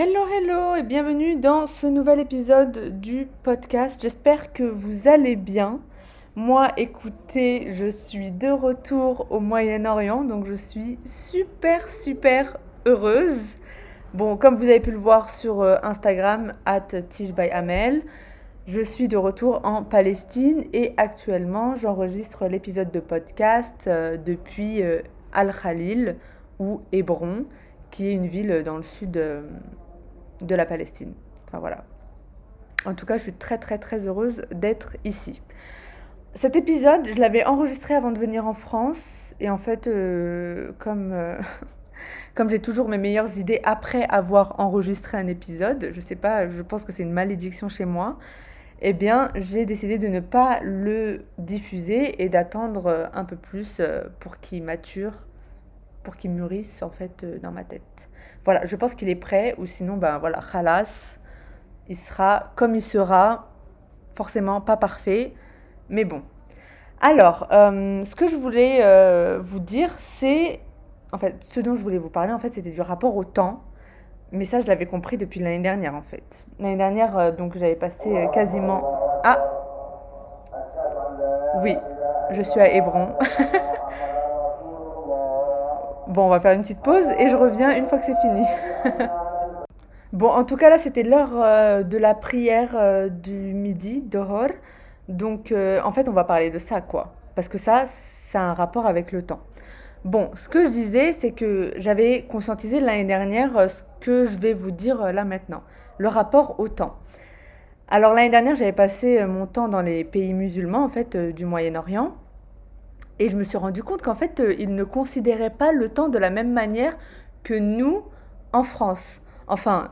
Hello, hello et bienvenue dans ce nouvel épisode du podcast. J'espère que vous allez bien. Moi, écoutez, je suis de retour au Moyen-Orient, donc je suis super, super heureuse. Bon, comme vous avez pu le voir sur euh, Instagram, at Amel, je suis de retour en Palestine et actuellement j'enregistre l'épisode de podcast euh, depuis euh, Al-Khalil ou Hébron, qui est une ville dans le sud de la Palestine. Enfin voilà. En tout cas, je suis très très très heureuse d'être ici. Cet épisode, je l'avais enregistré avant de venir en France. Et en fait, euh, comme, euh, comme j'ai toujours mes meilleures idées après avoir enregistré un épisode, je sais pas, je pense que c'est une malédiction chez moi, eh bien, j'ai décidé de ne pas le diffuser et d'attendre un peu plus euh, pour qu'il mature, pour qu'il mûrisse en fait dans ma tête. Voilà, je pense qu'il est prêt, ou sinon, ben voilà, khalas, il sera comme il sera, forcément pas parfait, mais bon. Alors, euh, ce que je voulais euh, vous dire, c'est, en fait, ce dont je voulais vous parler, en fait, c'était du rapport au temps. Mais ça, je l'avais compris depuis l'année dernière, en fait. L'année dernière, euh, donc, j'avais passé quasiment... Ah Oui, je suis à Hébron. Bon, on va faire une petite pause et je reviens une fois que c'est fini. bon, en tout cas, là, c'était l'heure euh, de la prière euh, du midi, Dohor. Donc, euh, en fait, on va parler de ça, quoi. Parce que ça, ça a un rapport avec le temps. Bon, ce que je disais, c'est que j'avais conscientisé l'année dernière ce que je vais vous dire là maintenant. Le rapport au temps. Alors, l'année dernière, j'avais passé mon temps dans les pays musulmans, en fait, du Moyen-Orient. Et je me suis rendu compte qu'en fait, euh, ils ne considéraient pas le temps de la même manière que nous en France. Enfin,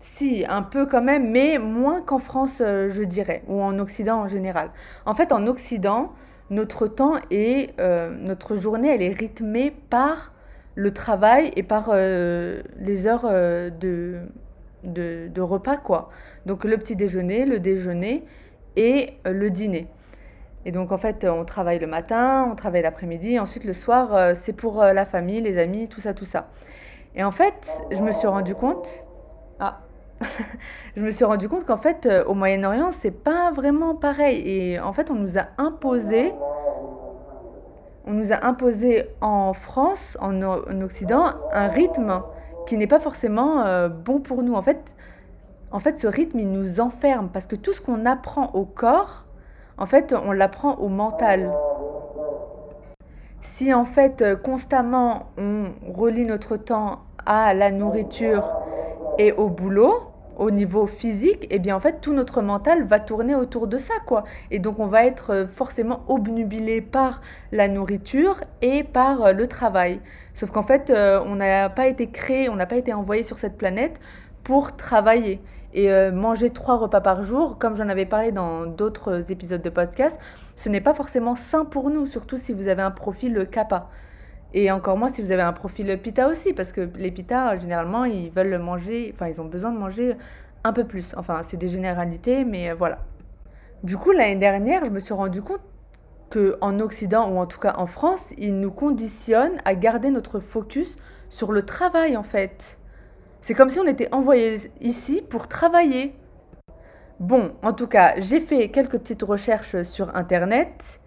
si, un peu quand même, mais moins qu'en France, euh, je dirais, ou en Occident en général. En fait, en Occident, notre temps et euh, notre journée, elle est rythmée par le travail et par les heures de, repas, quoi. Donc le petit déjeuner, le déjeuner et le dîner. Et donc en fait, on travaille le matin, on travaille l'après-midi, ensuite le soir, euh, c'est pour euh, la famille, les amis, tout ça, tout ça. Et en fait, je me suis rendu compte, ah, je me suis rendu compte qu'en fait, euh, au Moyen-Orient, c'est pas vraiment pareil. Et en fait, on nous a imposé, on nous a imposé en France, en, en Occident, un rythme qui n'est pas forcément bon pour nous. En fait, en fait, ce rythme, il nous enferme parce que tout ce qu'on apprend au corps, en fait, on l'apprend au mental. Si en fait constamment on relie notre temps à la nourriture et au boulot, au niveau physique, eh bien en fait tout notre mental va tourner autour de ça quoi. Et donc on va être forcément obnubilé par la nourriture et par le travail. Sauf qu'en fait euh, on n'a pas été créé, on n'a pas été envoyé sur cette planète pour travailler. Et euh, manger trois repas par jour, comme j'en avais parlé dans d'autres épisodes de podcast, ce n'est pas forcément sain pour nous, surtout si vous avez un profil kappa. Et encore moins si vous avez un profil pita aussi, parce que les pita, généralement, ils veulent manger, enfin, ils ont besoin de manger un peu plus. Enfin, c'est des généralités, mais euh, voilà. Du coup, l'année dernière, je me suis rendu compte qu'en Occident, ou en tout cas en France, ils nous conditionnent à garder notre focus sur le travail, en fait. C'est comme si on était envoyé ici pour travailler. Bon, en tout cas, j'ai fait quelques petites recherches sur Internet.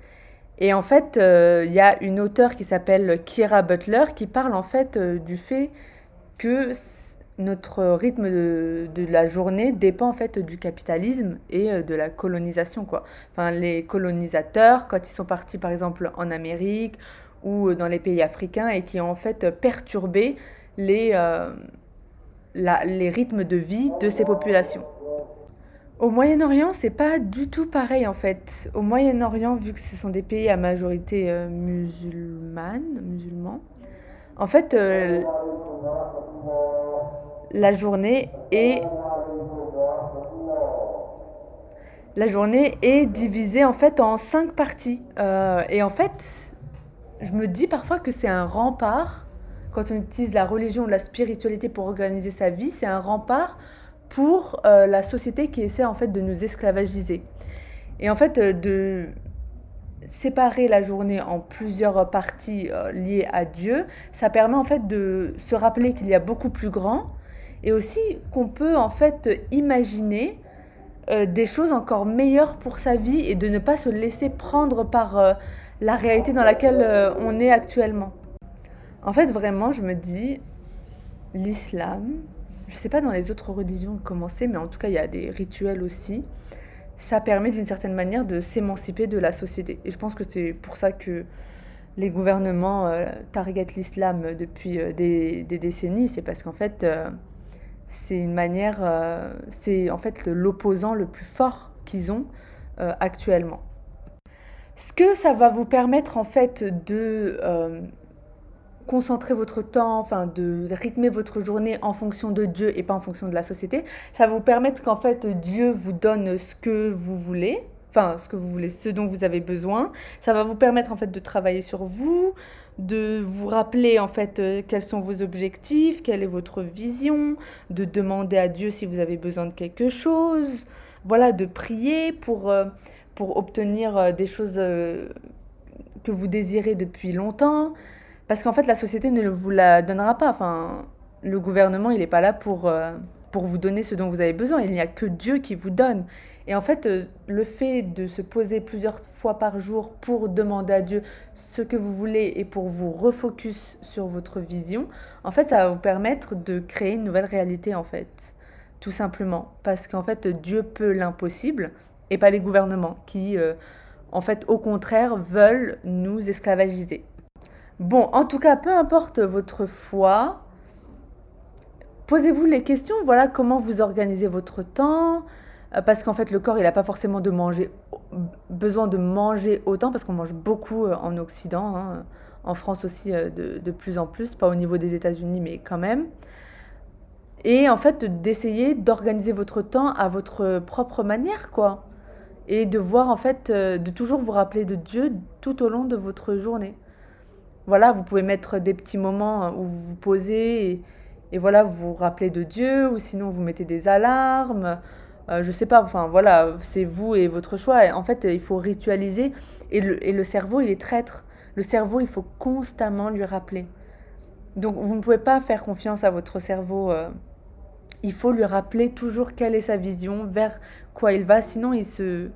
Et en fait, euh, il y a une auteure qui s'appelle Kira Butler qui parle en fait euh, du fait que notre rythme de, la journée dépend en fait du capitalisme et euh, de la colonisation quoi. Enfin les colonisateurs quand ils sont partis par exemple en Amérique ou dans les pays africains et qui ont en fait perturbé les les rythmes de vie de ces populations. Au Moyen-Orient, c'est pas du tout pareil en fait. Au Moyen-Orient, vu que ce sont des pays à majorité euh, musulmane, musulmans, en fait, euh, la journée est la journée est divisée en fait en cinq parties. Euh, et en fait, je me dis parfois que c'est un rempart. Quand on utilise la religion ou la spiritualité pour organiser sa vie, c'est un rempart pour euh, la société qui essaie en fait de nous esclavagiser. Et en fait, euh, de séparer la journée en plusieurs parties liées à Dieu, ça permet en fait de se rappeler qu'il y a beaucoup plus grand et aussi qu'on peut en fait imaginer euh, des choses encore meilleures pour sa vie et de ne pas se laisser prendre par euh, la réalité dans laquelle euh, on est actuellement. En fait, vraiment, je me dis, l'islam, je ne sais pas dans les autres religions comment c'est, mais en tout cas, il y a des rituels aussi. Ça permet d'une certaine manière de s'émanciper de la société. Et je pense que c'est pour ça que les gouvernements targetent l'islam depuis des, des, décennies. C'est parce qu'en fait, c'est une manière, euh, c'est en fait l'opposant le plus fort qu'ils ont euh, actuellement. Ce que ça va vous permettre en fait de euh, concentrer votre temps, enfin de rythmer votre journée en fonction de Dieu et pas en fonction de la société, ça va vous permettre qu'en fait Dieu vous donne ce que vous voulez, enfin ce que vous voulez, ce dont vous avez besoin. Ça va vous permettre en fait de travailler sur vous, de vous rappeler en fait euh, quels sont vos objectifs, quelle est votre vision, de demander à Dieu si vous avez besoin de quelque chose, voilà, de prier pour, euh, pour obtenir euh, des choses que vous désirez depuis longtemps. Parce qu'en fait, la société ne vous la donnera pas. Enfin, le gouvernement, il n'est pas là pour, pour vous donner ce dont vous avez besoin. Il n'y a que Dieu qui vous donne. Et en fait, euh, le fait de se poser plusieurs fois par jour pour demander à Dieu ce que vous voulez et pour vous refocus sur votre vision, en fait, ça va vous permettre de créer une nouvelle réalité, en fait. Tout simplement. Parce qu'en fait, Dieu peut l'impossible et pas les gouvernements qui, euh, en fait, au contraire, veulent nous esclavagiser. Bon, en tout cas, peu importe votre foi, posez-vous les questions, voilà comment vous organisez votre temps, euh, parce qu'en fait le corps il n'a pas forcément besoin de manger autant parce qu'on mange beaucoup euh, en Occident, hein, en France aussi euh, de, de, plus en plus, pas au niveau des États-Unis mais quand même. Et en fait d'essayer d'organiser votre temps à votre propre manière quoi. Et de voir en fait, de toujours vous rappeler de Dieu tout au long de votre journée. Voilà, vous pouvez mettre des petits moments où vous vous posez et, et voilà, vous vous rappelez de Dieu, ou sinon vous mettez des alarmes, euh, je sais pas, enfin voilà, c'est vous et votre choix. en fait, il faut ritualiser. Et le, et le cerveau, il est traître. Le cerveau, il faut constamment lui rappeler. Donc, vous ne pouvez pas faire confiance à votre cerveau. Euh. il faut lui rappeler toujours quelle est sa vision, vers quoi il va. Sinon, il se,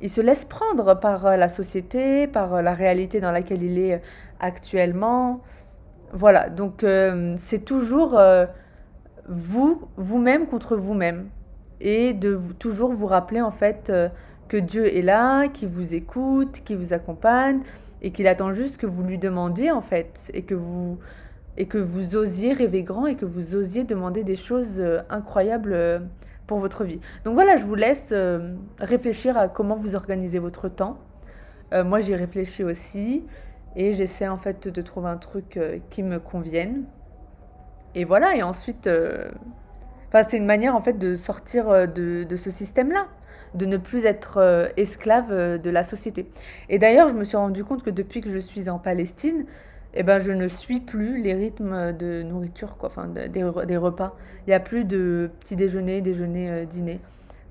il se laisse prendre par euh, la société, par la réalité dans laquelle il est actuellement. Voilà, donc c'est toujours vous, vous-même contre vous-même et de toujours vous rappeler en fait euh, que Dieu est là, qu'il vous écoute, qu'il vous accompagne et qu'il attend juste que vous lui demandiez en fait et que vous et que vous osiez rêver grand et que vous osiez demander des choses euh, incroyables euh, pour votre vie. Donc voilà, je vous laisse réfléchir à comment vous organisez votre temps. moi, j'y réfléchis aussi et j'essaie en fait de trouver un truc qui me convienne. Et voilà, et ensuite c'est une manière en fait de sortir euh, de, de ce système-là, de ne plus être euh, esclave euh, de la société. Et d'ailleurs, je me suis rendu compte que depuis que je suis en Palestine, eh ben, je ne suis plus les rythmes de nourriture, quoi, enfin, des, des, repas. Il n'y a plus de petit déjeuner, déjeuner, dîner.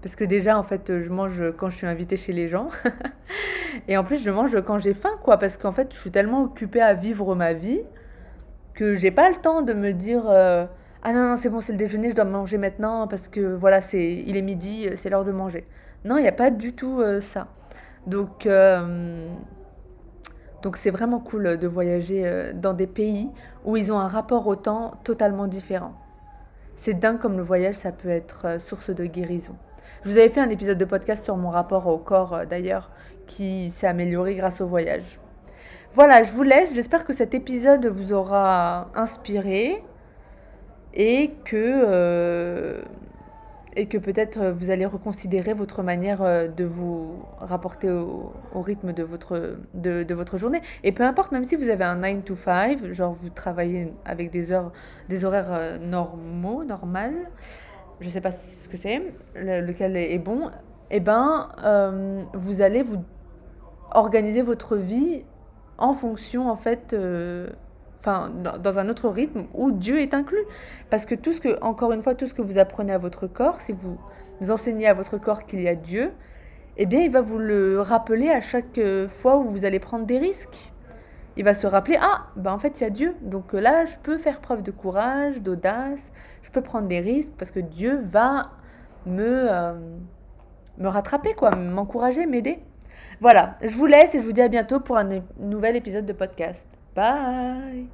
Parce que déjà, en fait, je mange quand je suis invitée chez les gens. et en plus, je mange quand j'ai faim, quoi. Parce qu'en fait, je suis tellement occupée à vivre ma vie que j'ai pas le temps de me dire ah non, non, c'est bon, c'est le déjeuner, je dois manger maintenant parce que voilà, c'est, il est midi, c'est l'heure de manger. Non, il n'y a pas du tout euh, ça. Donc, euh, donc c'est vraiment cool de voyager euh, dans des pays où ils ont un rapport au temps totalement différent. C'est dingue comme le voyage, ça peut être source de guérison. Je vous avais fait un épisode de podcast sur mon rapport au corps d'ailleurs, qui s'est amélioré grâce au voyage. Voilà, je vous laisse. J'espère que cet épisode vous aura inspiré, et que, euh, et que peut-être vous allez reconsidérer votre manière euh, de vous rapporter au, rythme de votre, de, de, votre journée. Et peu importe, même si vous avez un 9 to 5, genre vous travaillez avec des, heures, des horaires euh, normaux, normales, je ne sais pas ce que c'est, lequel est bon, eh ben, euh, vous allez vous organiser votre vie en fonction, en fait, euh, dans un autre rythme où Dieu est inclus. Parce que tout ce que, encore une fois, tout ce que vous apprenez à votre corps, si vous enseignez à votre corps qu'il y a Dieu, eh bien, il va vous le rappeler à chaque euh, fois où vous allez prendre des risques. Il va se rappeler, ah, ben en fait, il y a Dieu. Donc euh, là, je peux faire preuve de courage, d'audace, je peux prendre des risques parce que Dieu va me, euh, me rattraper, quoi, m'encourager, m'aider. Voilà, je vous laisse et je vous dis à bientôt pour un nouvel épisode de podcast. Bye